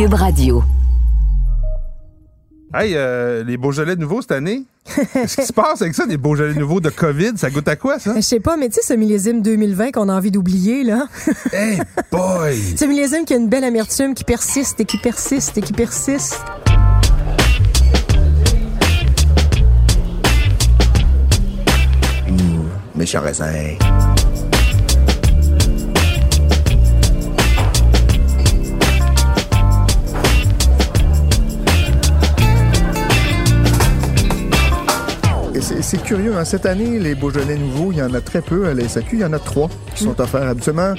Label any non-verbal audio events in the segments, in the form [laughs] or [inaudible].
Cube Radio. Hey, euh, les Beaujolais nouveaux cette année? Qu'est-ce qui se passe avec ça, des Beaujolais nouveaux de COVID? Ça goûte à quoi, ça? Je sais pas, mais tu sais, ce millésime 2020 qu'on a envie d'oublier, là. [laughs] Hey, boy! ce millésime qui a une belle amertume, qui persiste et qui persiste et qui persiste. Méchant raisin. Et C'est c'est curieux, hein, cette année, les Beaujolais nouveaux, il y en a très peu à la SAQ. Il y en a trois qui sont offerts habituellement.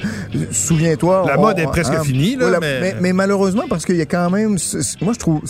Souviens-toi. La on- mode est presque hein, finie, là, voilà, mais- mais malheureusement, parce qu'il y a quand même... Moi, je trouve...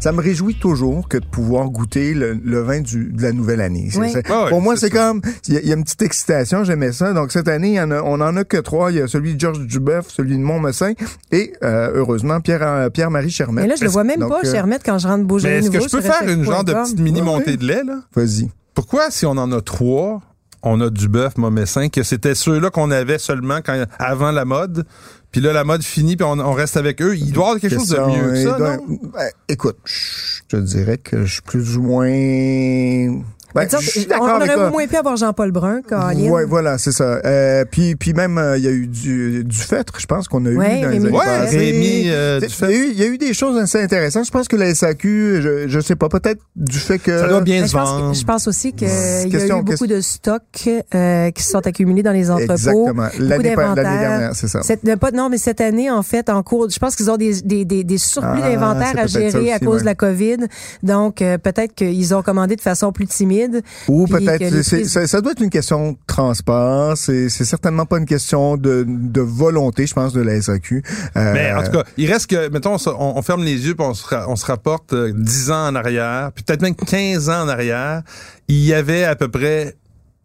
Ça me réjouit toujours que de pouvoir goûter le, le vin du, de la nouvelle année. Oui. Ah pour moi, c'est comme... Il y, a- il y a une petite excitation, j'aimais ça. Donc, cette année, y en a- on en a que trois. Il y a celui de Georges Dubeuf, celui de Montmessin et, euh, heureusement, Pierre, euh, Pierre-Marie Chermette. Mais là, je le vois même Donc, pas, euh, Chermette, quand je rentre Mais Beaujolais est-ce que nouveau je peux faire une genre de petite mini montée de lait, là? Vas-y. Pourquoi, si on en a trois, on a du bœuf momessin, que c'était ceux-là qu'on avait seulement quand, avant la mode, puis là, la mode finit, puis on, on reste avec eux? Il doit y avoir quelque chose de mieux que ça, non? ben, écoute, je te dirais que je suis plus ou moins... Ben, je suis on, aurait au moins pu avoir Jean-Paul Brun, Caroline. Ouais, voilà, c'est ça. Euh, puis, puis même, euh, il y a eu du, du fêtre, je pense qu'on a Ouais, eu dans les Rémi Ouais, passées. Rémi, euh, Il y a eu- Il y a eu des choses assez intéressantes. Je pense que la SAQ, je, je sais pas, peut-être du fait que... Ça doit bien Mais se je, pense, vendre. je pense aussi qu'il y a Question- eu beaucoup question- de stocks euh, qui se sont accumulés dans les entrepôts. Exactement. Beaucoup L'année dernière, c'est ça. Cette- pas, non, mais cette année, en fait, en cours, je pense qu'ils ont des, des, des, des surplus Ah, d'inventaire à gérer à cause ouais. de la COVID. Donc, euh, peut-être qu'ils ont commandé de façon plus timide. Ou peut-être, ça, ça doit être une question de transport. C'est c'est certainement pas une question de, de volonté, je pense, de la SAQ. Euh, Mais en tout cas, il reste que, mettons, on, on- on ferme les yeux puis on se, on se rapporte euh, 10 ans en arrière, puis peut-être même 15 ans en arrière, il y avait à peu près,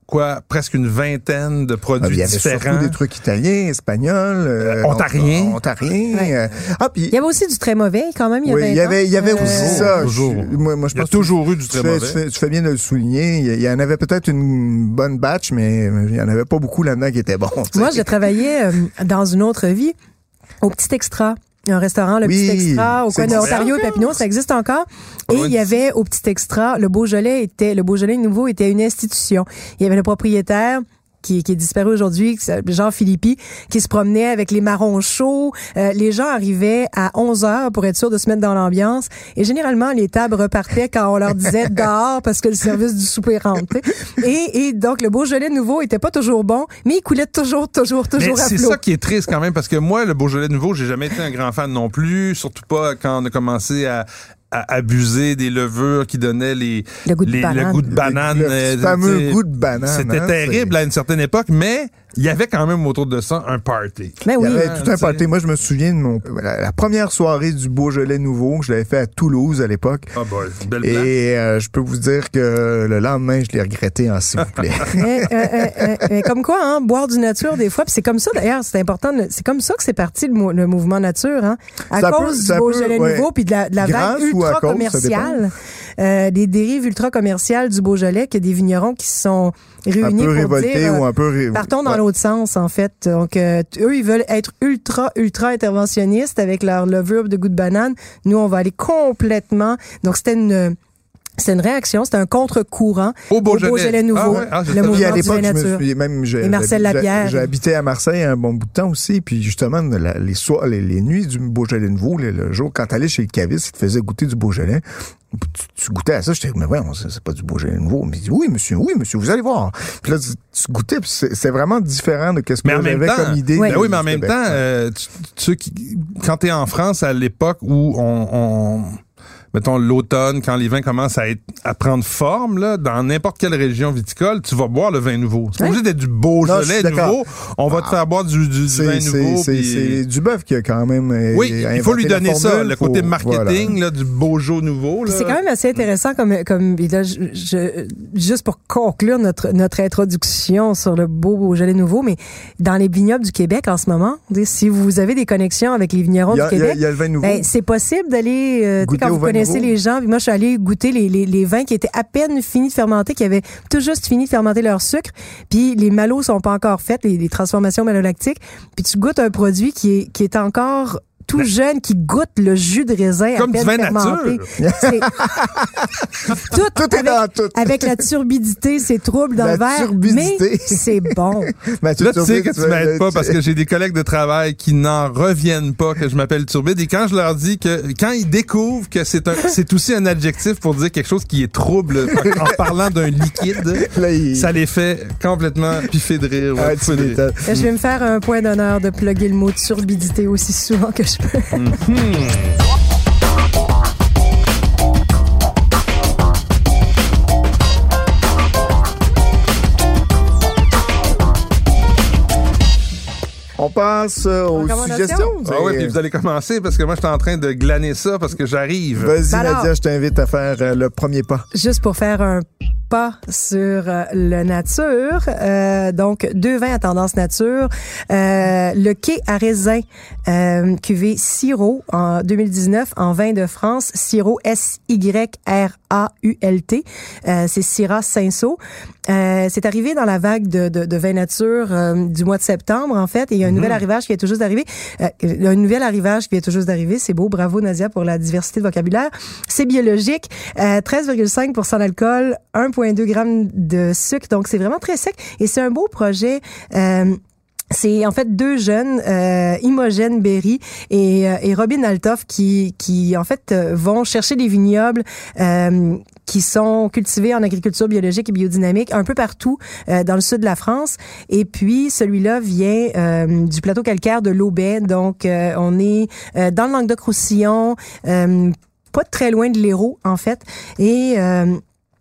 quoi, presque une vingtaine de Ah, produits il y avait différents. surtout des trucs italiens, espagnols, euh, ontariens. donc, ontariens. Ouais. euh, ah, puis Il y avait aussi du très mauvais, quand même. Il y oui, avait, il y avait, il y avait Euh, aussi ça. toujours. Je- moi, moi, je Il y a pense que toujours eu du tu très fais, mauvais. tu, fais, tu fais bien de le souligner. Il y- il y en avait peut-être une bonne batch, mais il y en avait pas beaucoup là-dedans qui étaient bons. Moi, j'ai travaillé euh, dans une autre vie au Petit Extra. Un restaurant, le Oui, Petit Extra, au coin de Ontario et Papineau, ça existe encore. Et loin il y avait au Petit Extra, le Beaujolais était, le Beaujolais nouveau était une institution. Il y avait le propriétaire qui, qui est disparu aujourd'hui, Jean Philippi, qui se promenait avec les marrons chauds. Euh, les gens arrivaient à 11 heures pour être sûr de se mettre dans l'ambiance. Et généralement, les tables repartaient quand on leur disait [laughs] dehors parce que le service du souper rentrait. Et, et donc, le Beaujolais nouveau était pas toujours bon, mais il coulait toujours, toujours, Mais toujours à c'est ça qui est triste quand même, parce que moi, le Beaujolais nouveau, j'ai jamais été un grand fan non plus, surtout pas quand on a commencé à, à abuser des levures qui donnaient les, Le goût de les- banane. le goût de banane. Le euh, fameux goût de banane. C'était hein, terrible à une certaine époque, mais il y avait quand même autour de ça un party. Mais Il oui. y avait hein, tout un party. Moi, je me souviens de mon, la, la première soirée du Beaujolais nouveau que je l'avais fait à Toulouse à l'époque. Ah boy, belle. Et euh, je peux vous dire que le lendemain, je l'ai regretté en s'il vous plaît. Eh, eh, eh, comme quoi, hein, boire du nature des fois, puis c'est comme ça d'ailleurs, c'est important. de- C'est comme ça que c'est parti le, mou- le mouvement nature, hein, à Ça cause peut- du Beaujolais peut, nouveau, puis de la, de la vague ultra cause, commerciale, euh, des dérives ultra commerciales du Beaujolais, que des vignerons qui se sont un réunis peu pour dire. euh, ou un peu... ré- Partons dans Ouais. l'autre sens, en fait. Donc, euh, eux, ils veulent être ultra, ultra interventionnistes avec leur levure de goût de banane. Nous, on va aller complètement. Donc, c'était une, c'était une réaction, c'était un contre-courant Au Beaujolais. nouveau. Ah ouais? Ah, le mouvement à l'époque, je me même j'ai- Marcel Lapierre. J'ai habité à Marseille un bon bout de temps aussi, puis justement la- les soirs, les, les nuits du Beaujolais nouveau, le, le jour quand t'allais chez le caviste, il te faisait goûter du Beaujolais. Tu, tu goûtais à ça, j'étais mais ouais, c'est c'est pas du Beaujolais nouveau. Mais il dit oui, monsieur, oui, monsieur, vous allez voir. Puis là, tu, tu goûtais, puis c'est c'est vraiment différent de ce j'avais temps, comme idée. Ouais. Ben oui, mais en même Québec. temps, euh, tu, tu quand t'es en France à l'époque où on, on mettons l'automne, quand les vins commencent à être à prendre forme, là, dans n'importe quelle région viticole, tu vas boire le vin nouveau. C'est pas obligé d'être du Beaujolais nouveau. On va te faire boire du, du, du vin nouveau. c'est- du bœuf qui a quand même. euh, Oui, il faut lui donner ça, le faut- côté voilà. marketing là, du Beaujolais nouveau. C'est quand même assez intéressant comme comme et là, je, je- juste pour conclure notre notre introduction sur le beau Beaujolais nouveau, mais dans les vignobles du Québec en ce moment, si vous avez des connexions avec les vignerons a- du Québec, il y a le vin nouveau. ben, c'est possible d'aller euh, tu sais, Goûter quand vous connaissez nouveau. les gens. Puis moi, je suis allée goûter les, les, les vins qui étaient à peine finis de fermenter, qui avaient tout juste fini de fermenter leur sucre. Puis les malots sont pas encore faits, les, les transformations malolactiques. Puis tu goûtes un produit qui est qui est encore tout jeune, qui goûte le jus de raisin Comme à du peine vin fermenté. nature. C'est- [laughs] tout, Tout est avec, dans tout. avec la turbidité, c'est trouble dans La le verre, turbidité. mais c'est bon. [laughs] Mathieu Là, tu sais que tu m'aides pas parce que j'ai des collègues de travail qui n'en reviennent pas que je m'appelle Turbide et quand je leur dis que quand ils découvrent que c'est un c'est aussi un adjectif pour dire quelque chose qui est trouble [laughs] en parlant d'un liquide, Là, il- ça les fait complètement piffer de rire. Ah, ouais, de rire. Je vais me faire un point d'honneur de plugger le mot turbidité aussi souvent que je peux. On passe euh, aux suggestions. Ah ouais, puis vous allez commencer parce que moi, je suis en train de glaner ça parce que j'arrive. Vas-y, Alors- Nadia, je t'invite à faire euh, le premier pas. Juste pour faire un pas sur euh, le nature, euh, donc deux vins à tendance nature, euh, le quai à raisin euh, cuvée Siro en 2019 en vin de France, Siro S Y R A U L T, euh, c'est Syrah. Euh, c'est arrivé dans la vague de, de, de vin nature du mois de septembre en fait, et il y a un nouvel arrivage qui vient tout juste d'arriver. Un nouvel arrivage qui vient tout juste d'arriver, c'est beau, bravo Nadia pour la diversité de vocabulaire. C'est biologique, euh, 13,5 d'alcool, 1,2 g de sucre, donc c'est vraiment très sec et c'est un beau projet. Euh, c'est en fait deux jeunes, euh, Imogen Berry et, euh, Robin Altoff, qui, qui en fait euh, vont chercher des vignobles qui sont cultivés en agriculture biologique et biodynamique un peu partout dans le sud de la France. Et puis celui-là vient du plateau calcaire de l'Aubais, donc on est dans le Languedoc-Roussillon, pas très loin de l'Hérault en fait, et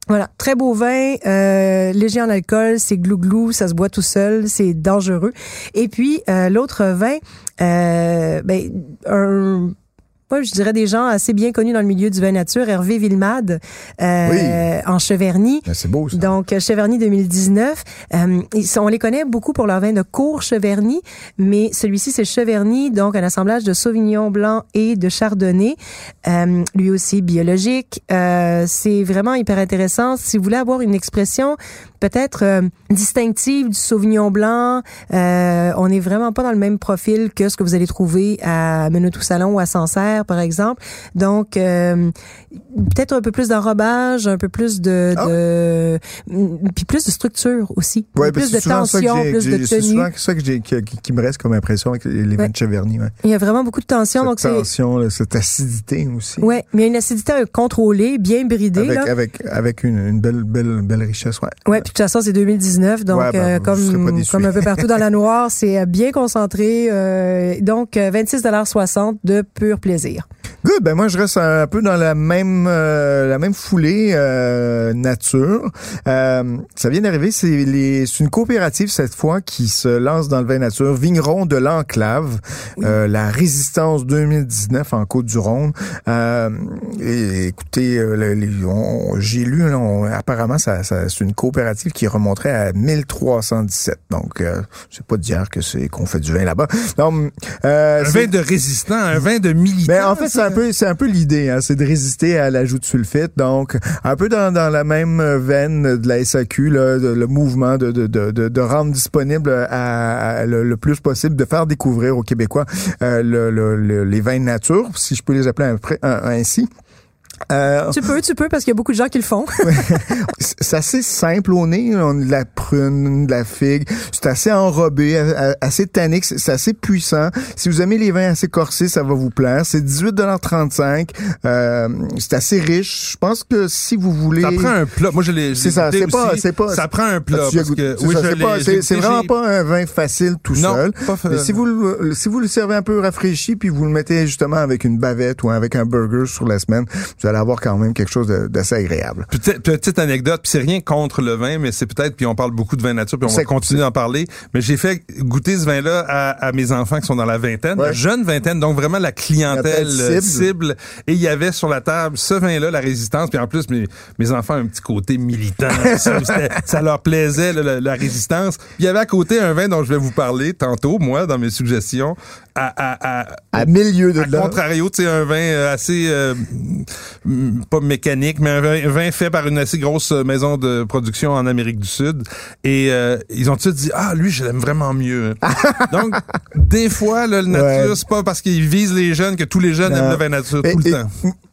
voilà, très beau vin, euh, léger en alcool, c'est glou-glou, ça se boit tout seul, c'est dangereux. Et puis euh, l'autre vin, euh, ben, un moi, je dirais des gens assez bien connus dans le milieu du vin nature, Hervé Villemade, euh, en Cheverny. Ah, C'est beau, ça. Donc, euh, Cheverny 2019. Euh, ils sont- on les connaît beaucoup pour leur vin de court Cheverny, mais celui-ci, c'est Cheverny, donc un assemblage de Sauvignon blanc et de Chardonnay. Euh, lui aussi biologique. Euh, c'est vraiment hyper intéressant. Si vous voulez avoir une expression peut-être euh, distinctive du Sauvignon blanc, euh, on n'est vraiment pas dans le même profil que ce que vous allez trouver à Menetou Salon ou à Sancerre, par exemple. Donc, euh, peut-être un peu plus d'enrobage, un peu plus de, Ah. de puis plus de structure aussi, Ouais, plus c'est de tension, plus de C'est tenue. souvent ça que qui, qui- me reste comme impression avec les vins Ouais. de Cheverny. Ouais. Il y a vraiment beaucoup de tension, Cette donc c'est tension, là, cette acidité aussi. ouais, mais une acidité contrôlée, bien bridée Avec, là. avec, avec une, une belle, belle, belle richesse, ouais. Ouais, puis toute façon, c'est 2019, donc Ouais, ben, euh, comme comme un peu [laughs] partout dans la noire, c'est euh, bien concentré. euh, donc, euh, 26,60 de pur plaisir. Good. Ben moi, je reste un peu dans la même euh, la même foulée euh, nature. Euh, ça vient d'arriver. C'est les c'est une coopérative cette fois qui se lance dans le vin nature. Vigneron de l'enclave, euh, la résistance 2019 en Côte du Rhône. Euh, et, écoutez, euh, j'ai lu là, on- apparemment ça, ça- c'est une coopérative qui remonterait à 1317. Donc, euh, c'est pas d'hier que c'est qu'on fait du vin là-bas. Euh, Un vin de résistant, un vin de militant. ben, en fait, peu, c'est un peu l'idée, hein, c'est de résister à l'ajout de sulfite. Donc, un peu dans, dans la même veine de la SAQ, là, de- le mouvement de, de, de, de, rendre disponible à, à le, plus possible, de faire découvrir aux Québécois euh, le- le- les vins de nature, si je peux les appeler un- un- ainsi. Euh, Tu peux, tu peux, parce qu'il y a beaucoup de gens qui le font. [laughs] c'est assez simple au nez. On a de la prune, de la figue. C'est assez enrobé, assez tannique. C'est assez puissant. Si vous aimez les vins assez corsés, ça va vous plaire. C'est 18,35 euh, C'est assez riche. Je pense que si vous voulez... Ça prend un plat. Moi, je l'ai. je C'est ça, c'est pas- c'est pas- Ça prend un plat. C'est oui, vraiment pas un vin facile tout Non, seul. pas fa- Mais si vous le, si vous le servez un peu rafraîchi puis vous le mettez justement avec une bavette ou avec un burger sur la semaine, vous allez avoir quand même quelque chose de- d'assez agréable. Petite, petite anecdote, puis c'est rien contre le vin, mais c'est peut-être, puis on parle beaucoup de vin nature, puis on va continuer d'en parler. Mais j'ai fait goûter ce vin-là à, à mes enfants qui sont dans la vingtaine, Ouais. la jeune vingtaine, donc vraiment la clientèle cible. cible. Et il y avait sur la table ce vin-là, la résistance, puis en plus mes, mes enfants ont un petit côté militant, ça, leur plaisait là, la, la résistance. Puis il y avait à côté un vin dont je vais vous parler tantôt, moi, dans mes suggestions, à, à, à, À milieu de à là. contrario, tu sais, un vin euh, assez euh, mm, pas mécanique, mais un vin, un vin fait par une assez grosse maison de production en Amérique du Sud. Et euh, ils ont tous dit ah lui je l'aime vraiment mieux. [laughs] Donc des fois là, le nature Ouais. c'est pas parce qu'ils visent les jeunes que tous les jeunes Non. aiment le vin nature Et- tout le et temps.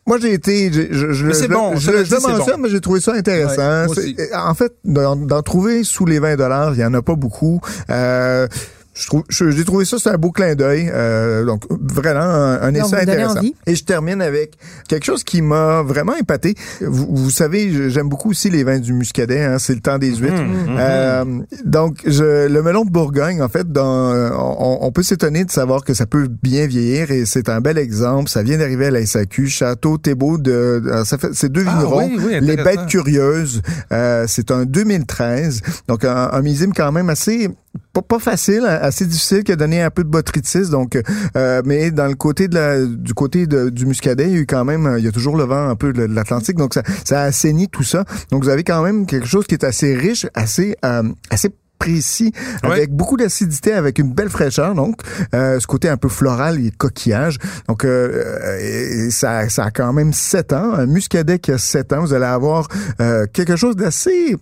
Moi, j'ai été, je, je, je, Mais c'est je- bon, je, je bon. mais j'ai trouvé ça intéressant. Ouais, en fait, d'en trouver sous les 20 dollars, il y en a pas beaucoup. Euh, je trouve, je- j'ai trouvé ça, c'est un beau clin d'œil. Euh, donc, vraiment, un, essai intéressant. envie. Et je termine avec quelque chose qui m'a vraiment épaté. Vous, vous savez, j'aime beaucoup aussi les vins du muscadet. Hein, c'est le temps des huîtres. Mhm. Euh, donc, je, le melon de Bourgogne, en fait, dans, on, on peut s'étonner de savoir que ça peut bien vieillir et c'est un bel exemple. Ça vient d'arriver à la SAQ, Château Thébault de, de- ça fait, c'est deux Ah, vignerons, oui, oui, les bêtes curieuses. Euh, c'est un 2013, donc un, un millésime quand même assez pas, pas facile, assez difficile, qui a donné un peu de botrytis. Donc, euh, mais dans le côté de la, du côté de- du muscadet, il y a eu quand même, il y a toujours le vent un peu de l'Atlantique, donc ça, ça a assaini tout ça. Donc, vous avez quand même quelque chose qui est assez riche, assez, euh, assez précis, Ouais. avec beaucoup d'acidité, avec une belle fraîcheur, donc euh, ce côté un peu floral et coquillage. Donc euh, euh, et ça, ça a quand même 7 ans. Un muscadet qui a 7 ans, vous allez avoir euh, quelque chose d'assez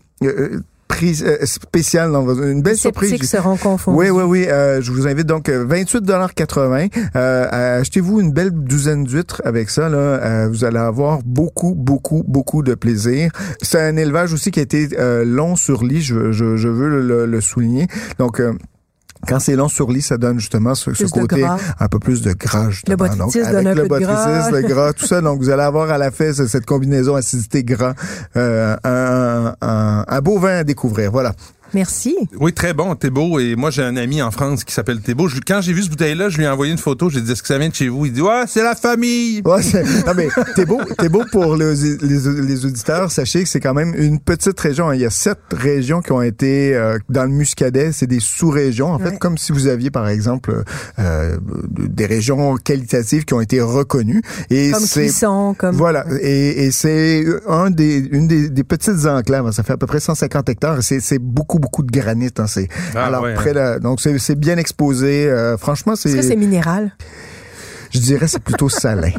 euh, pris- euh, spécial, dans votre- une belle Les surprise. sceptiques seront confondus. Oui, oui, oui. euh, je vous invite donc euh, 28,80 euh, Achetez-vous une belle douzaine d'huîtres avec ça. Là, Euh, vous allez avoir beaucoup, beaucoup, beaucoup de plaisir. C'est un élevage aussi qui a été euh, long sur lit. Je, je, je veux le, le souligner. Donc euh, quand c'est long sur lit, ça donne justement ce, ce côté un peu plus de gras. Justement. botrytis Donc, donne avec un le peu de gras. botrytis, le gras, tout ça. Donc vous allez avoir à la fin ce- cette combinaison acidité-gras, euh, un, un, un beau vin à découvrir. Voilà. Merci. Oui, très bon, Thébault. Et moi, j'ai un ami en France qui s'appelle Thébault. Je- quand j'ai vu ce bouteille-là, je lui ai envoyé une photo. J'ai dit, est-ce que ça vient de chez vous? Il dit, ouais, c'est la famille. Ouais, c'est- non mais pour les, les, les auditeurs. Sachez que c'est quand même une petite région. Il y a sept régions qui ont été euh, dans le Muscadet. C'est des sous-régions, en fait, comme si vous aviez par exemple euh, des régions qualitatives qui ont été reconnues. Et Comme cuisson, comme... voilà, et, et c'est un des une des, des petites enclaves. Ça fait à peu près 150 hectares. C'est c'est beaucoup beaucoup de granit. Hein, c'est Ah, alors ouais, près de- donc c'est c'est bien exposé. Euh, franchement, Est-ce que c'est minéral? Je dirais c'est plutôt salin.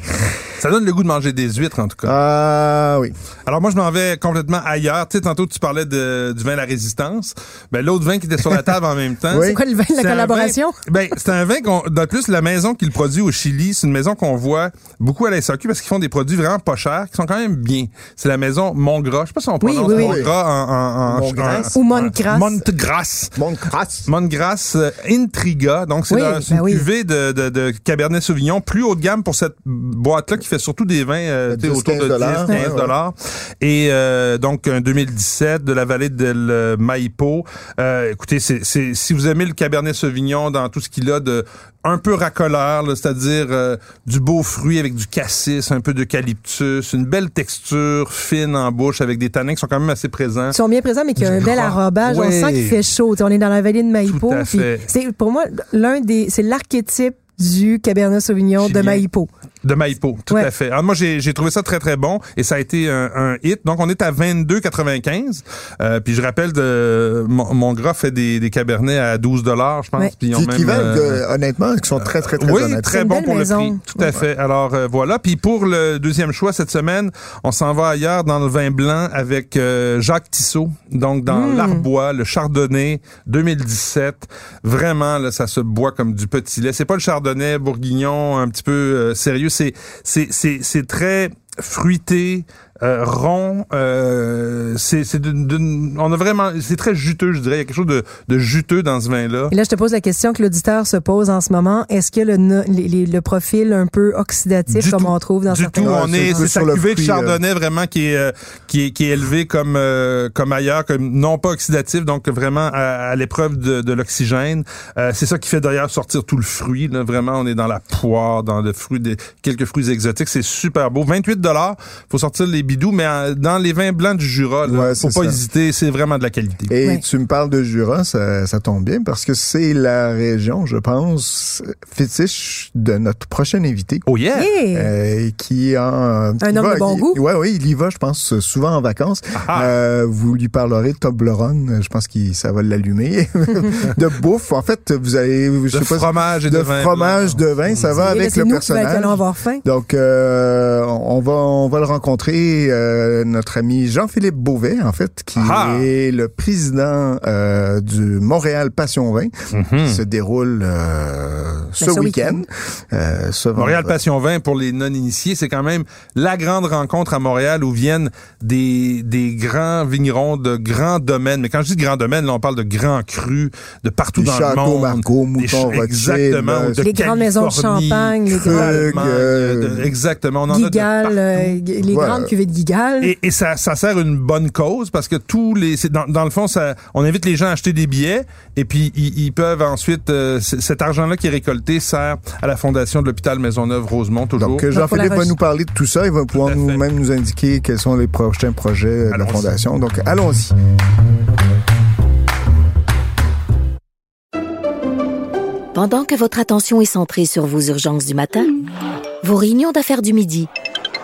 Ça donne le goût de manger des huîtres, en tout cas. Ah oui. Alors moi, je m'en vais complètement ailleurs. Tu sais, tantôt, tu parlais de, du vin La Résistance. Ben, l'autre vin qui était sur la table en même temps. Oui. C'est quoi le vin de la collaboration? vin- ben, c'est un vin qu'on, de plus, la maison qui le produit au Chili, c'est une maison qu'on voit beaucoup à la SAQ parce qu'ils font des produits vraiment pas chers, qui sont quand même bien. C'est la maison Montgras. Je sais pas si on prononce oui, oui. Montgras en, en, en, Montgras. Ou Montgras. Montgras. Montgras euh, Intriga. Donc, c'est une ben oui. cuvée de, de, de Cabernet Sauvignon plus haut de gamme pour cette boîte-là qui fait surtout des vins euh, 10, autour de 10, 15 dollars. 15 Ouais. Et euh, donc, un 2017 de la vallée de Maipo. Euh, écoutez, c'est, c'est, si vous aimez le Cabernet Sauvignon dans tout ce qu'il a de un peu racoleur, là, c'est-à-dire euh, du beau fruit avec du cassis, un peu d'eucalyptus, une belle texture fine en bouche avec des tanins qui sont quand même assez présents. Ils sont bien présents, mais qu'il y a un bel arrobage. On sent qu'il fait chaud. Tu sais, on est dans la vallée de Maïpo. Tout à fait. C'est pour moi l'un des, c'est l'archétype du Cabernet Sauvignon de. Maïpo. De Maïpo, tout Ouais. à fait. Alors moi j'ai j'ai trouvé ça très très bon et ça a été un, un hit. Donc on est à 22,95. Euh, puis je rappelle de mon, mon gras fait des, des cabernets à 12 dollars, je pense. Ouais. Puis ils ont Qui, même, qui valent, euh, de- honnêtement, qui sont très, très, très oui, honnêtes. très bon pour maison. le prix. Tout à fait. Alors euh, voilà. Puis pour le deuxième choix cette semaine, on s'en va ailleurs dans le vin blanc avec euh, Jacques Tissot. Donc dans Mm. l'Arbois, le Chardonnay 2017. Vraiment là, ça se boit comme du petit lait. C'est pas le Chardonnay bourguignon un petit peu euh, sérieux. C'est très fruité, euh, rond. Euh, c'est c'est d'une- d'une- on a vraiment c'est très juteux, je dirais. Il y a quelque chose de, de juteux dans ce vin là. Et là, je te pose la question que l'auditeur se pose en ce moment. Est-ce que le, les- les- le profil un peu oxydatif, Du comme tout. on trouve dans du certains... tout. On est, c'est sa sur le cuvée de fruit, chardonnay vraiment qui est, euh, qui est, qui est élevée comme, euh, comme ailleurs, comme non pas oxydatif, donc vraiment à, à l'épreuve de, de l'oxygène. Euh, c'est ça qui fait d'ailleurs sortir tout le fruit. Là. Vraiment, on est dans la poire, dans le fruit des quelques fruits exotiques. C'est super beau. 28 dollars. Faut sortir les bidous, mais euh, dans les vins blancs du Jura, là, Ouais, faut pas ça. hésiter, c'est vraiment de la qualité. Et Ouais. tu me parles de Jura, ça, ça tombe bien parce que c'est la région, je pense, fétiche de notre prochain invité. Oh yeah! Hey! Euh, qui a Un qui homme va- de bon qui- goût. Ouais, oui, il y va, je pense, souvent en vacances. Ah. Euh, vous lui parlerez de Toblerone, je pense que ça va l'allumer. [laughs] de bouffe, en fait, vous allez, je de sais pas, fromage et de, de, vin fromage, blanc. de vin, ça va avec c'est le nous qui va- qui personnage. allons avoir faim. Donc, euh, on va on va le rencontrer, euh, notre ami Jean-Philippe Beauvais, en fait, qui Ah! est le président euh, du Montréal Passion Vin, Mhm. qui se déroule euh, ce, ce week-end. Euh, ce Montréal. Passion Vin, pour les non-initiés, c'est quand même la grande rencontre à Montréal où viennent des, des grands vignerons de grands domaines. Mais quand je dis grands domaines, là, on parle de grands crus de partout Des dans le monde. Des Mouton Rothschild, Exactement. euh, de Les grandes maisons de champagne, les d'Allemagne, euh, exactement. On en a de Gigal, euh, les Voilà. grandes cuvées Et, et ça, ça sert une bonne cause parce que tous les, dans, dans le fond, ça, on invite les gens à acheter des billets et puis ils, ils peuvent ensuite, euh, cet argent-là qui est récolté sert à la fondation de l'hôpital Maisonneuve-Rosemont toujours. Donc, Jean-Philippe va nous parler de tout ça. Il va pouvoir nous, même nous indiquer quels sont les prochains projets de la. Fondation. Donc, allons-y. Pendant que votre attention est centrée sur vos urgences du matin, vos réunions d'affaires du midi,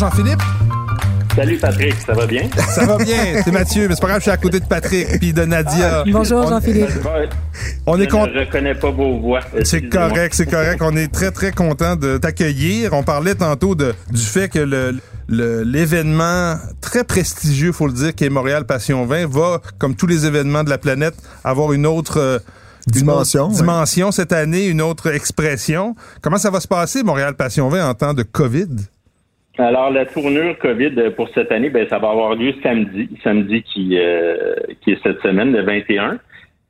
Jean-Philippe. Salut Patrick, ça va bien? Ça va bien, c'est Mathieu, mais c'est pas grave, je suis à côté de Patrick puis de Nadia. Bonjour On- Jean-Philippe. On est Je content. ne reconnais pas vos voix. C'est correct, c'est correct. On est très, très content de t'accueillir. On parlait tantôt de, du fait que le, le- l'événement très prestigieux, faut le dire, qui est Montréal Passion 20, va, comme tous les événements de la planète, avoir une autre euh, une Dimension, autre ouais. dimension cette année, une autre expression. Comment ça va se passer, Montréal Passion 20, en temps de COVID? Alors, la tournure COVID pour cette année, ben, ça va avoir lieu samedi, samedi qui, euh, qui est cette semaine, le 21.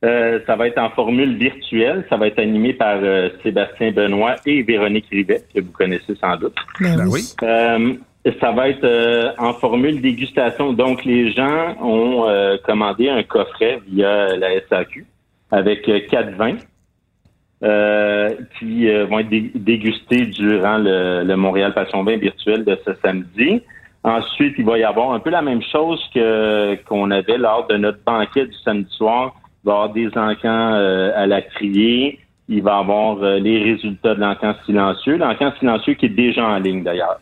Euh, ça va être en formule virtuelle. Ça va être animé par euh, Sébastien Benoît et Véronique Rivet, que vous connaissez sans doute. Ben Ben oui. oui. Euh, ça va être euh, en formule dégustation. Donc, les gens ont euh, commandé un coffret via la SAQ avec euh, quatre vins euh, qui euh, vont être dé- dégustés durant le, le Montréal Passion Vin virtuel de ce samedi. Ensuite, il va y avoir un peu la même chose que qu'on avait lors de notre banquet du samedi soir. Il va y avoir des encans euh, à la criée. Il va y avoir euh, les résultats de l'encan silencieux. L'encan silencieux qui est déjà en ligne d'ailleurs.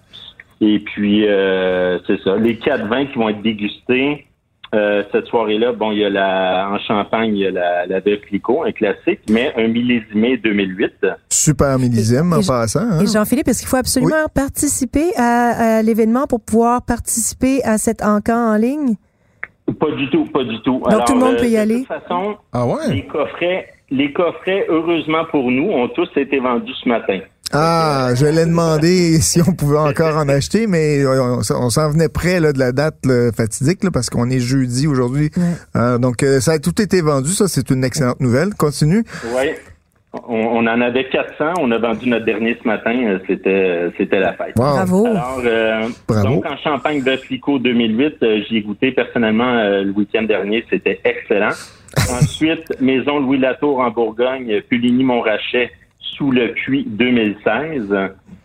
Et puis, euh, c'est ça. Les quatre vins qui vont être dégustés euh, cette soirée-là, bon, il y a la, en Champagne, il y a la, la Veuve Clicquot, un classique, mais un millésimé 2008. Super millésime en Et- passant. hein. Et Jean-Philippe, est-ce qu'il faut absolument participer à, à l'événement pour pouvoir participer à cet encan en ligne? Pas du tout, pas du tout. tout le monde peut y de aller? toute façon, Ah ouais? les coffrets, les coffrets, heureusement pour nous, ont tous été vendus ce matin. Ah, je l'ai demandé [laughs] si on pouvait encore en acheter, mais on, on s'en venait près là, de la date là, fatidique là, parce qu'on est jeudi aujourd'hui. Ouais. Euh, donc, euh, ça a tout été vendu. Ça, c'est une excellente nouvelle. Continue. Oui. On, on en avait 400. On a vendu notre dernier ce matin. euh, C'était, c'était la fête. Wow. Bravo. Alors, euh, Bravo. donc en Champagne de Flico 2008, euh, j'y ai goûté personnellement euh, le week-end dernier, c'était excellent. [laughs] Ensuite, Maison Louis Latour en Bourgogne, Puligny-Montrachet sous le puits 2016.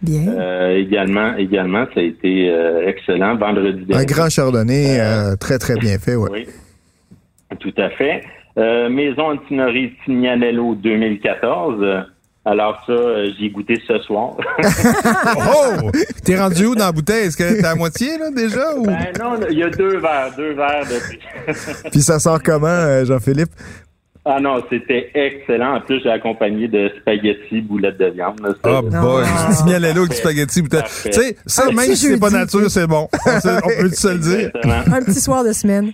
Bien. Euh, également, également, ça a été euh, excellent. Vendredi Un dernier. grand chardonnay euh, très, très bien fait. Ouais. Oui, tout à fait. Euh, Maison Antinori Tignanello 2014. Euh, Alors ça, euh, j'y ai goûté ce soir. [laughs] Oh! T'es rendu où dans la bouteille? Est-ce que t'es à moitié, là, déjà? Ou... ben non, il y a deux verres, deux verres depuis. Puis ça sort comment, Jean-Philippe? Ah non, c'était excellent. En plus, j'ai accompagné de spaghettis, boulettes de viande. là. Ah boy, Ah. [laughs] du mignonello avec du spaghetti. Tu sais, ça, Un même si c'est pas nature, c'est bon. [laughs] On, peut se le dire. Exactement. Un petit soir de semaine.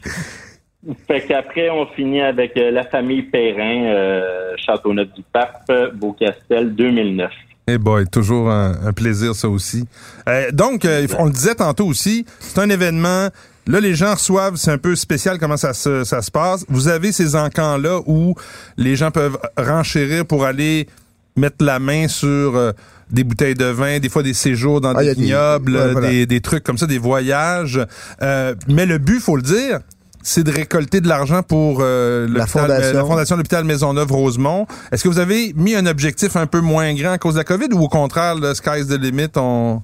Fait qu'après, on finit avec euh, la famille Perrin, euh, Châteauneuf-du-Pape, Beaucastel, 2009. Eh boy, toujours un, un plaisir ça aussi. Euh, donc, euh, on le disait tantôt aussi, c'est un événement. Là, les gens reçoivent, c'est un peu spécial comment ça se, ça se passe. Vous avez ces encans-là où les gens peuvent renchérir pour aller mettre la main sur euh, des bouteilles de vin, des fois des séjours dans Ah, des vignobles, ouais, voilà. des, des trucs comme ça, des voyages. Euh, mais le but, faut le dire, c'est de récolter de l'argent pour euh, l'hôpital- fondation. la fondation de l'hôpital Maisonneuve-Rosemont. Est-ce que vous avez mis un objectif un peu moins grand à cause de la COVID ou au contraire, le sky's the limit, on...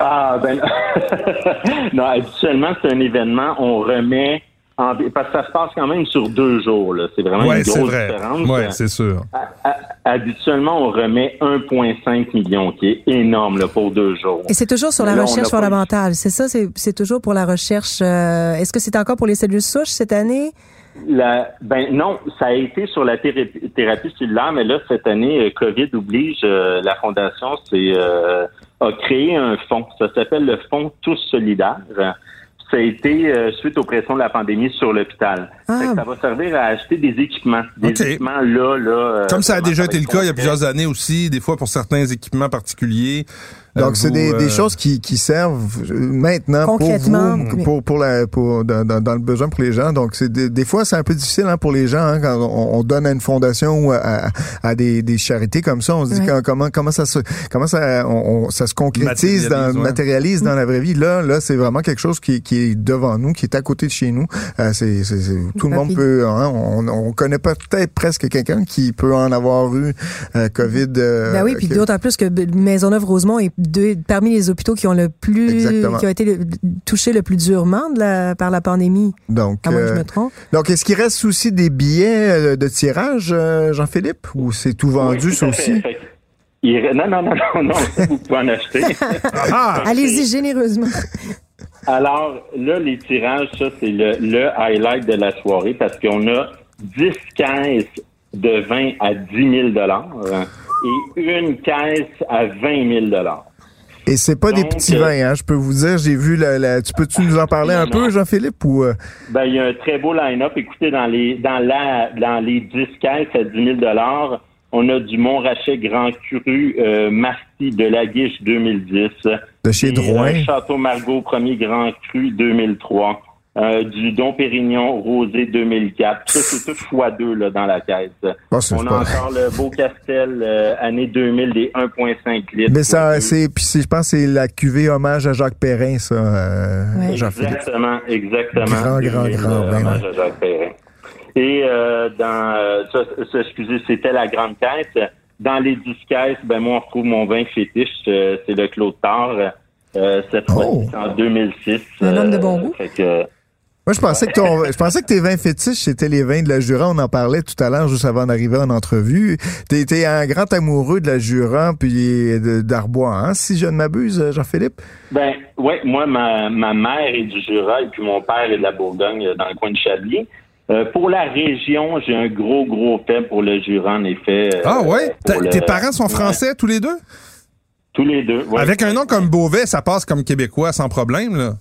Ah, ben, [laughs] non, habituellement, c'est un événement, on remet, en, parce que ça se passe quand même sur deux jours, là. C'est vraiment Ouais, une c'est grosse vrai. différence. Ouais, c'est sûr. À- à- habituellement, on remet 1,5 million, qui est énorme, là, pour deux jours. Et c'est toujours sur la Là, recherche pas fondamentale. C'est ça, c'est c'est toujours pour la recherche. euh, Est-ce que c'est encore pour les cellules souches cette année? La, ben non, ça a été sur la thérapie, thérapie cellulaire, mais là, cette année, euh, COVID oblige, euh, la Fondation c'est, euh, a créé un fonds. Ça s'appelle le Fonds Tous Solidaires. Ça a été euh, suite aux pressions de la pandémie sur l'hôpital. Ah. Ça va servir à acheter des équipements. Des équipements là, là. euh, Comme ça a déjà été le cas il y a plusieurs années aussi, des fois pour certains équipements particuliers. Euh, Donc, c'est vous, des, euh, des choses qui, qui servent euh, maintenant pour vous, mais- pour, pour la, pour, dans, dans, le besoin pour les gens. Donc, c'est des, des fois, c'est un peu difficile hein, pour les gens hein, quand on, on donne à une fondation ou à, à, à des, des charités comme ça. On se dit quand- comment comment ça se comment ça on, on- ça se concrétise, Matérialise, dans, ouais. matérialise dans la vraie vie. Là, là, c'est vraiment quelque chose qui, qui est devant nous, qui est à côté de chez nous. Euh, c'est, c'est, c'est- tout le monde peut. Hein, on, on connaît peut-être presque quelqu'un qui peut en avoir eu euh, COVID. euh, ben oui, puis que- d'autant plus que B- Maisonneuve-Rosemont est de- parmi les hôpitaux qui ont le plus, Exactement. qui ont été le- touchés le plus durement de la- par la pandémie. donc, À moins que je euh, me trompe. Donc, est-ce qu'il reste aussi des billets euh, de tirage, euh, Jean-Philippe, ou c'est tout vendu, Oui, ça tout à fait. aussi? Fait il non, non, non, non, non, vous pouvez en acheter. [laughs] Ah! Allez-y généreusement. Alors, là, les tirages, ça, c'est le, le highlight de la soirée parce qu'on a 10 caisses de vin à 10 000 et une caisse à 20 000 Et c'est pas des petits euh, vins, hein, je peux vous dire, j'ai vu la, la- tu peux-tu nous en parler un peu. Jean-Philippe, ou euh, Ben, il y a un très beau line-up. Écoutez, dans les, dans la, dans les 10 caisses à 10 000 on a du Montrachet Grand Cru euh, Marty de la Guiche 2010. de chez Et, Drouin? euh, Château Margaux Premier Grand Cru 2003. Euh, du Dom Pérignon Rosé 2004. Ça, c'est tout fois deux là, dans la caisse. Ah, On a pas- encore le Beau Castel euh, année 2000 des 1,5 litres. Mais ça, c'est, puis c'est- je pense que c'est la cuvée hommage à Jacques Perrin, ça, euh. Jean-Philippe. Exactement, exactement. Grand, grand, 2000, grand euh, vin, hommage ouais. à Jacques Perrin. Et euh, dans euh, ça, ça, excusez, c'était la grande caisse. Dans les 10 caisses, ben moi on retrouve mon vin fétiche, euh, c'est le Claude Tard. Euh, cette fois Oh. c'est en 2006. Un homme de bon goût. fait que, Moi, je pensais que ton, je pensais que tes vins fétiches, c'était les vins de la Jura. On en parlait tout à l'heure, juste avant d'arriver en entrevue. T'es, t'es un grand amoureux de la Jura, puis de- d'Arbois, hein, si je ne m'abuse, Jean-Philippe? Ben, ouais, moi, ma, ma mère est du Jura et puis mon père est de la Bourgogne, dans le coin de Chablis. Euh, pour la région, j'ai un gros, gros fait pour le Jura, en effet. euh, Ah ouais? le- Tes parents sont Ouais, français tous les deux? tous les deux. ouais. Avec un nom comme Beauvais, ça passe comme québécois sans problème, là.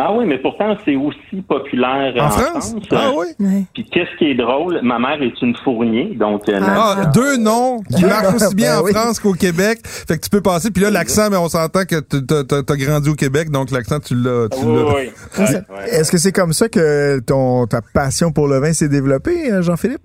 Ah oui, mais pourtant, c'est aussi populaire En, en, France? Ah oui? Puis qu'est-ce qui est drôle? Ma mère est une fournier, donc... euh, Ah, deux noms qui [laughs] marchent aussi bien Ben en oui. France qu'au Québec. Fait que tu peux passer. Puis là, l'accent, mais on s'entend que tu- t'as- t'as t'as grandi au Québec, donc l'accent, tu l'as. tu Oui, l'as. oui. Est-ce que c'est comme ça que ton, ta passion pour le vin s'est développée, euh, Jean-Philippe?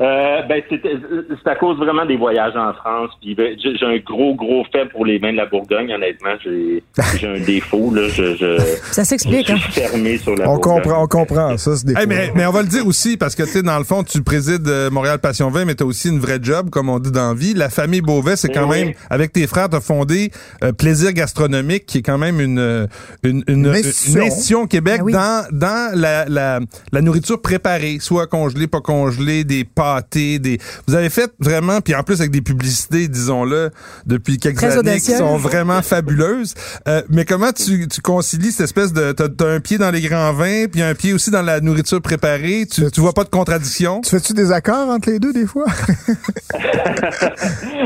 Euh, ben, c'est c'est à cause vraiment des voyages en France. Puis ben, j'ai j'ai un gros, gros fait pour les vins de la Bourgogne. Honnêtement, j'ai j'ai un défaut. Là, je, je, Ça s'explique, hein? suis fermé sur la On Bourgogne. comprend, on comprend. Ça, c'est des Hey, mais, mais on va le dire aussi, parce que, tu sais, dans le fond, tu présides euh, Montréal Passion Vin, mais tu as aussi une vraie job, comme on dit dans la vie. La famille Beauvais, c'est quand Oui. même, avec tes frères, tu as fondé euh, Plaisir Gastronomique, qui est quand même une, euh, une, une, au Québec Ah oui. dans, dans la, la, la nourriture préparée, soit congelée, pas congelée, des pâtés, des... Vous avez fait vraiment, puis en plus avec des publicités, disons-le, depuis quelques Très années, qui sont vraiment fabuleuses. Euh, mais comment tu, tu concilies cette espèce de... T'as as un pied dans les grands vins, puis un pied aussi dans la nourriture préparée? Tu, tu vois pas de contradiction? Tu fais-tu des accords entre les deux, des fois? [laughs]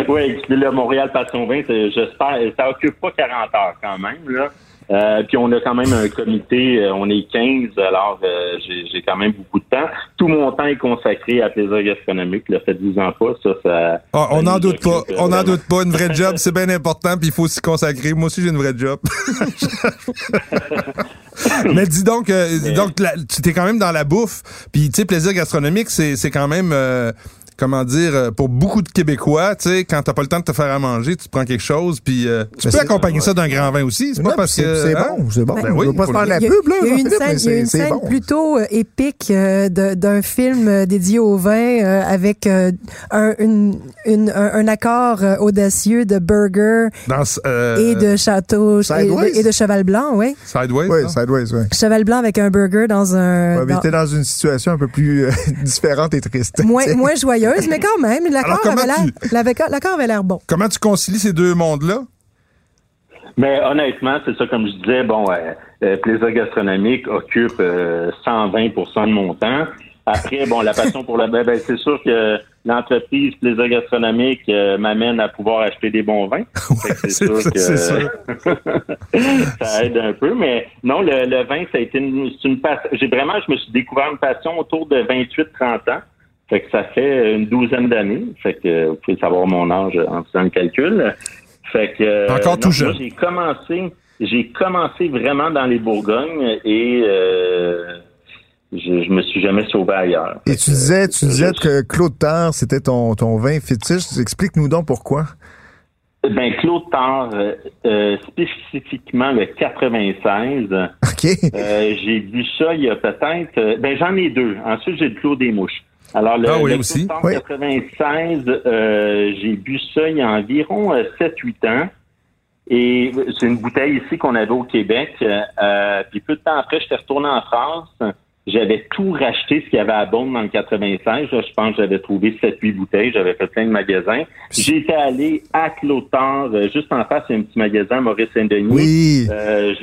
oui, le Montréal Passion Vin, c'est- j'espère, ça occupe pas 40 heures quand même. Là. Euh, puis on a quand même un comité, euh, on est 15, alors euh, j'ai j'ai quand même beaucoup de temps. Tout mon temps est consacré à plaisir gastronomique. Le fait 10 ans pas, ça, ça. Ah, on ça n'en doute pas. On n'en doute pas. Une vraie job, [laughs] c'est bien important, puis il faut s'y consacrer. Moi aussi, j'ai une vraie job. [laughs] Mais dis donc, euh, dis donc la- tu t'es quand même dans la bouffe. Puis, tu sais, plaisir gastronomique, c'est c'est quand même, euh, comment dire, euh, pour beaucoup de Québécois, tu sais, quand t'as pas le temps de te faire à manger, tu te prends quelque chose, puis euh, tu Mais peux accompagner ça d'un grand vin aussi. C'est pas parce que... c'est hein? bon, c'est bon. Ben on oui, pas se faire la Il y a, pub, là. il y a eu une scène, mais il y a eu une scène bon. plutôt euh, épique euh, d'un film dédié au vin euh, avec euh, un, une- une- un, un accord audacieux de burger Dans, euh, et de château et Sideways? de, et de cheval blanc, oui. Sideways, Oui? Sideways, oui. Cheval blanc avec un burger dans un Ouais, mais dans- t'es dans une situation un peu plus euh, [laughs] différente et triste. moins, moins mais quand même, l'accord avait l'air bon. Comment tu concilies ces deux mondes-là? Mais honnêtement, c'est ça, comme je disais, bon, euh, euh, plaisir gastronomique occupe euh, 120 de mon temps. Après, bon, la passion pour le ben, ben, c'est sûr que l'entreprise plaisir gastronomique euh, m'amène à pouvoir acheter des bons vins. [laughs] Que c'est ça, c'est sûr. [laughs] ça aide un peu, mais non, le, le vin, ça a été une, c'est une passion. J'ai vraiment, je me suis découvert une passion autour de 28-30 ans. Fait que ça fait une douzaine d'années. Fait que vous pouvez savoir mon âge en faisant le calcul. Fait que euh, Encore tout jeune. J'ai commencé, j'ai commencé vraiment dans les Bourgognes et euh, je, je me suis jamais sauvé ailleurs. Et tu disais, tu disais je- que Claude Tard, c'était ton, ton vin fétiche. Explique-nous donc pourquoi. Ben Claude Tard, euh, euh, spécifiquement le 96. OK. Euh, j'ai vu ça il y a peut-être. euh, ben j'en ai deux. Ensuite j'ai le Clos des mouches. Alors le, Ah oui, le aussi. Clos Oui. 96, euh, j'ai bu ça il y a environ euh, 7-8 ans. Et c'est une bouteille ici qu'on avait au Québec. Euh, puis peu de temps après, j'étais retourné en France. J'avais tout racheté ce qu'il y avait à Beaune dans le 96. Là, je pense que j'avais trouvé 7-8 bouteilles. J'avais fait plein de magasins. J'étais allé à Clotar, euh, juste en face, il y a un petit magasin, Maurice Saint-Denis. Oui. Euh,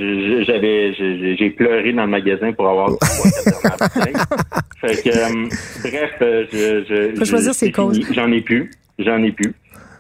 j'avais, j'ai pleuré dans le magasin pour avoir [laughs] bouteilles. Fait que, euh, bref, euh, je, je, Faut choisir ses causes. J'en ai plus, j'en ai plus.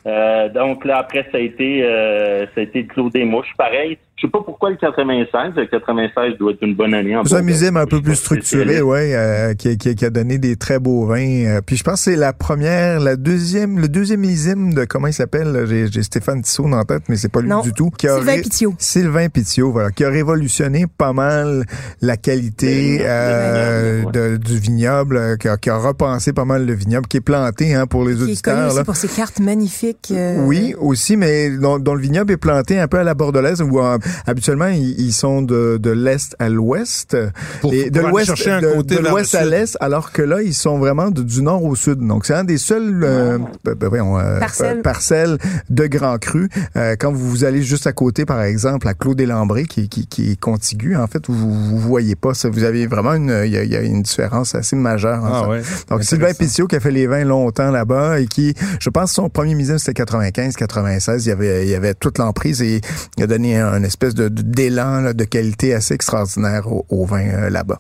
Euh, donc là après ça a été, euh, ça a été le Clos des mouches, pareil. Je sais pas pourquoi le 96. Le 96 doit être une bonne année. en C'est un Bourgogne. musée un peu plus structuré, ouais, euh, qui, qui- qui a donné des très beaux vins. Euh, puis je pense que c'est la première, la deuxième, le deuxième millésime de comment il s'appelle. là, J'ai j'ai Stéphane Tissot dans la tête, mais c'est pas lui Non. du tout. Qui a Sylvain Pitiot. Sylvain Pitiot, voilà, qui a révolutionné pas mal la qualité euh, de- du vignoble, euh, qui a, qui a repensé pas mal le vignoble, qui est planté hein, pour les Qui est connu auditeurs. aussi là. pour ses cartes magnifiques. euh, Oui, aussi, mais dont, dont le vignoble est planté un peu à la bordelaise, où euh, habituellement ils, ils sont de, de l'est à l'ouest Pour- et de l'ouest de, l'ouest à l'est, alors que là ils sont vraiment de- du nord au sud. Donc c'est un des seuls euh, ben, ben, voyons, euh, Parcelles. euh, parcelles de Grand Cru. Euh, quand vous allez juste à côté, par exemple, à Clos des Lambrés, qui, qui, qui est contigu, en fait, vous, vous voyez pas ça. Vous avez vraiment une, il y a, il y a une différence assez majeure. en Ah ouais. Donc, Sylvain. Pitiot qui a fait les vins longtemps là-bas et qui, je pense, son premier millésime, c'était 95, 96. Il y avait, il y avait toute l'emprise et il a donné un espèce de, de- d'élan là, de qualité assez extraordinaire au, au vin euh, là-bas.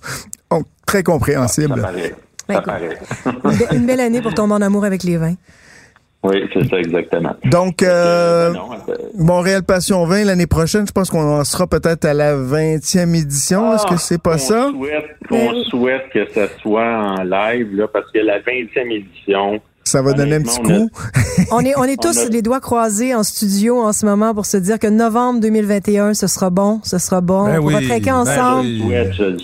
Donc, très Ça compréhensible. paraît. Ben, Ça paraît. Une, be- une belle année pour tomber en amour avec les vins. Oui, c'est ça exactement. Donc, euh, Euh, euh, Montréal Passion 20 l'année prochaine, je pense qu'on en sera peut-être à la 20e édition. Est-ce que c'est pas on ça? Souhaite, on souhaite que ça soit en live, là, parce que la 20e édition, Ça va donner un petit coup. On est, on est [laughs] On tous a- les doigts croisés en studio en ce moment pour se dire que novembre 2021, ce sera bon, ce sera bon. Ben on va oui, traquer ben ensemble. oui.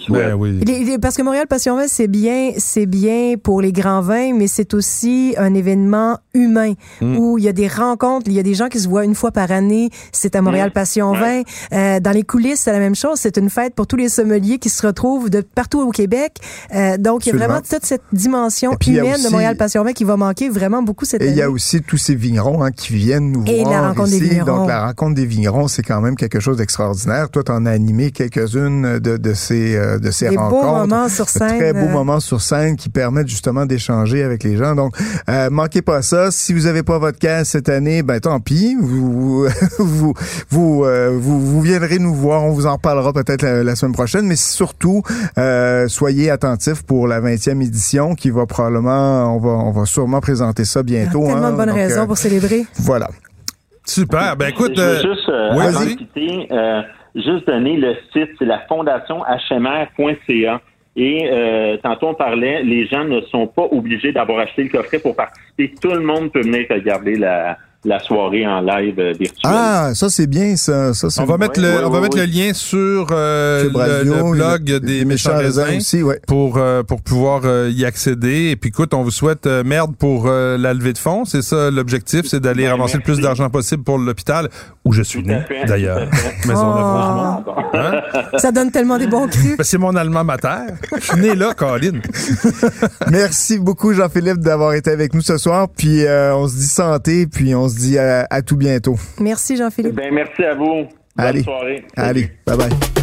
Ben oui. Parce que Montréal Passion Vin, c'est bien, c'est bien pour les grands vins, mais c'est aussi un événement humain Mm. où il y a des rencontres, il y a des gens qui se voient une fois par année. C'est à Montréal Mm. Passion. Vin. Euh, dans les coulisses, c'est la même chose. C'est une fête pour tous les sommeliers qui se retrouvent de partout au Québec. Euh, donc, il y a vraiment toute cette dimension humaine aussi- de Montréal Passion Vin qui va manquer vraiment beaucoup cette Et il y a année. aussi tous ces vignerons hein, qui viennent nous Et la voir rencontre des ici. vignerons. Donc la rencontre des vignerons, c'est quand même quelque chose d'extraordinaire. Toi, tu en as animé quelques-unes de, de ces euh, de ces Des beaux rencontres. moments sur scène. Très beaux euh, moments sur scène qui permettent justement d'échanger avec les gens. Donc, euh, manquez pas ça. Si vous avez pas votre cas cette année, ben tant pis. Vous [laughs] vous vous, euh, vous vous viendrez nous voir. On vous en parlera peut-être la, la semaine prochaine. Mais surtout, euh, soyez attentifs pour la 20e édition qui va probablement, on va on va sûrement présenter ça bientôt. Tellement hein. de bonnes Donc, raisons euh, pour célébrer. Voilà. Super. Ben écoute, je veux euh, juste, euh, oui, quitter, euh, juste donner le site, c'est la fondation hmr.ca. Et euh, tantôt on parlait, les gens ne sont pas obligés d'avoir acheté le coffret pour participer. Tout le monde peut venir regarder la, la soirée en live euh, virtuelle. Ah, ça c'est bien ça. On va mettre le, ouais, on va mettre ouais. le lien sur euh, le, Radio, le blog le- des méchants raisins aussi, ouais. pour euh, pour pouvoir euh, y accéder. Et puis écoute, on vous souhaite euh, merde pour euh, la levée de fonds. C'est ça l'objectif, c'est d'aller Ben, ramasser le plus d'argent possible pour l'hôpital où je suis né d'ailleurs. [laughs] Maison de Oh. Rosemont. Bon. Hein? Ça donne tellement des bons crus. Ben, c'est mon allemand mater. Je suis né là, Colin. [laughs] Merci beaucoup Jean-Philippe d'avoir été avec nous ce soir. Puis euh, on se dit santé, puis on se dit à, à tout bientôt. Merci, Jean-Philippe. Ben, merci à vous. Bonne Allez. soirée. Allez, bye bye.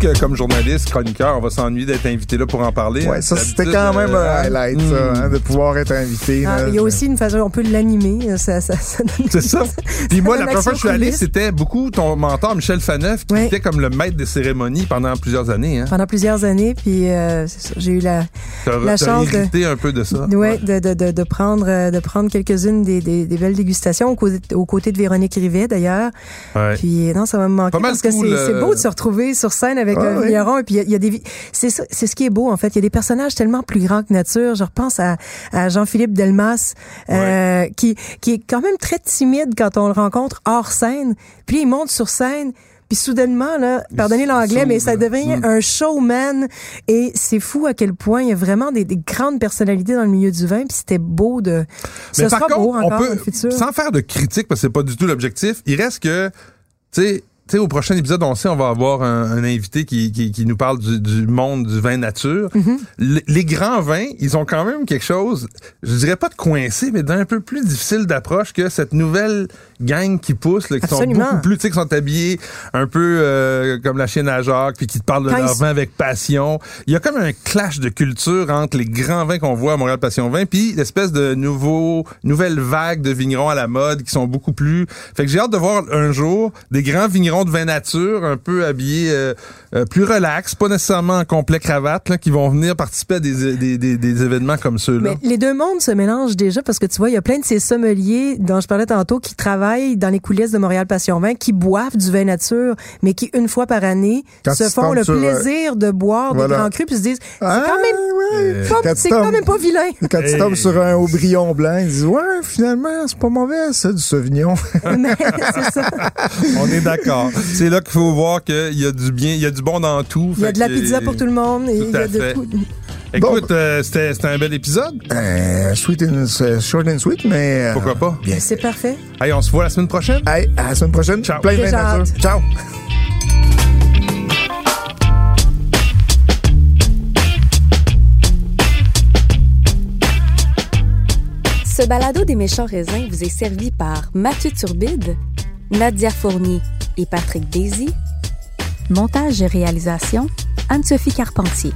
Que comme journaliste, chroniqueur, on va s'ennuyer d'être invité là pour en parler. Ouais, ça c'était quand même euh, un highlight, hmm. ça, hein, de pouvoir être invité. Ah, là. il y a aussi une façon, on peut l'animer. Ça, ça, ça donne- [laughs] C'est ça. Puis moi, la première fois que je suis allé, c'était beaucoup ton mentor, Michel Faneuf, qui Ouais. était comme le maître des cérémonies pendant plusieurs années. Hein. Pendant plusieurs années, puis euh, c'est ça, j'ai eu la, chance de- un peu de ça. ouais, de, de, de, de prendre, euh, de prendre quelques-unes des, des, des belles dégustations aux côtés, aux côtés de Véronique Rivet, d'ailleurs. Ouais. Puis non, ça va me manquer Pas mal parce que euh, c'est beau de se retrouver sur scène avec Ah, un ouais. vigneron. Et puis il y a- il y, a des, c'est ce qui est beau en fait. Il y a des personnages tellement plus grands que nature. Je repense à, à Jean-Philippe Delmas, euh, qui qui est quand même très timide quand on le rencontre hors scène. Puis il monte sur scène. Puis soudainement, là, pardonnez l'anglais, mais ça devient Mm. un showman. Et c'est fou à quel point il y a vraiment des, des grandes personnalités dans le milieu du vin. Puis c'était beau de... Ce Mais par sera contre, beau on encore dans peut, le futur. sans faire de critique, parce que c'est pas du tout l'objectif, il reste que, tu sais, tu sais, au prochain épisode, on sait, on va avoir un, un invité qui, qui, qui nous parle du, du monde du vin nature. Le- les grands vins, ils ont quand même quelque chose, je dirais pas de coincé, mais d'un peu plus difficile d'approche que cette nouvelle gang qui pousse, là, qui Absolument. sont beaucoup plus, tu sais, qui sont habillés un peu euh, comme la chienne à Jacques, puis qui te parlent de Quand leur vin avec passion. Il y a comme un clash de culture entre les grands vins qu'on voit à Montréal Passion Vin, puis l'espèce de nouveau, nouvelle vague de vignerons à la mode qui sont beaucoup plus. Fait que j'ai hâte de voir un jour des grands vignerons de vin nature, un peu habillés euh, euh, plus relax, pas nécessairement en complet cravate, là, qui vont venir participer à des, des, des, des événements comme ceux-là. Mais les deux mondes se mélangent déjà parce que tu vois, il y a plein de ces sommeliers dont je parlais tantôt qui travaillent dans les coulisses de Montréal Passion Vin, qui boivent du vin nature, mais qui une fois par année Quand se font le sur, euh, plaisir de boire voilà. des grands crus puis se disent c'est Ah, quand même ouais. pas- Quand tu c'est quand tombes- même pas vilain. [laughs] Quand tu tombes sur un Aubryon blanc, ils disent Ouais, finalement, c'est pas mauvais, ça, du Sauvignon. [laughs] mais c'est ça. On est d'accord. [laughs] C'est là qu'il faut voir qu'il y a du bien, il y a du bon dans tout. Il y a de la pizza pour tout le monde et il y a de tout. Écoute, euh, c'était un bel épisode. Euh, sweet and, euh, short and sweet, mais. euh, Pourquoi pas? Bien. C'est parfait. Hey, on se voit la semaine prochaine. Hey, à la semaine prochaine. Ciao. Plein de nature. Ciao. Ce balado des méchants raisins vous est servi par Mathieu Turbide, Nadia Fournier et Patrick Daisy. Montage et réalisation, Anne-Sophie Carpentier.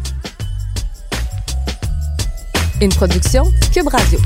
Une production Cube Radio.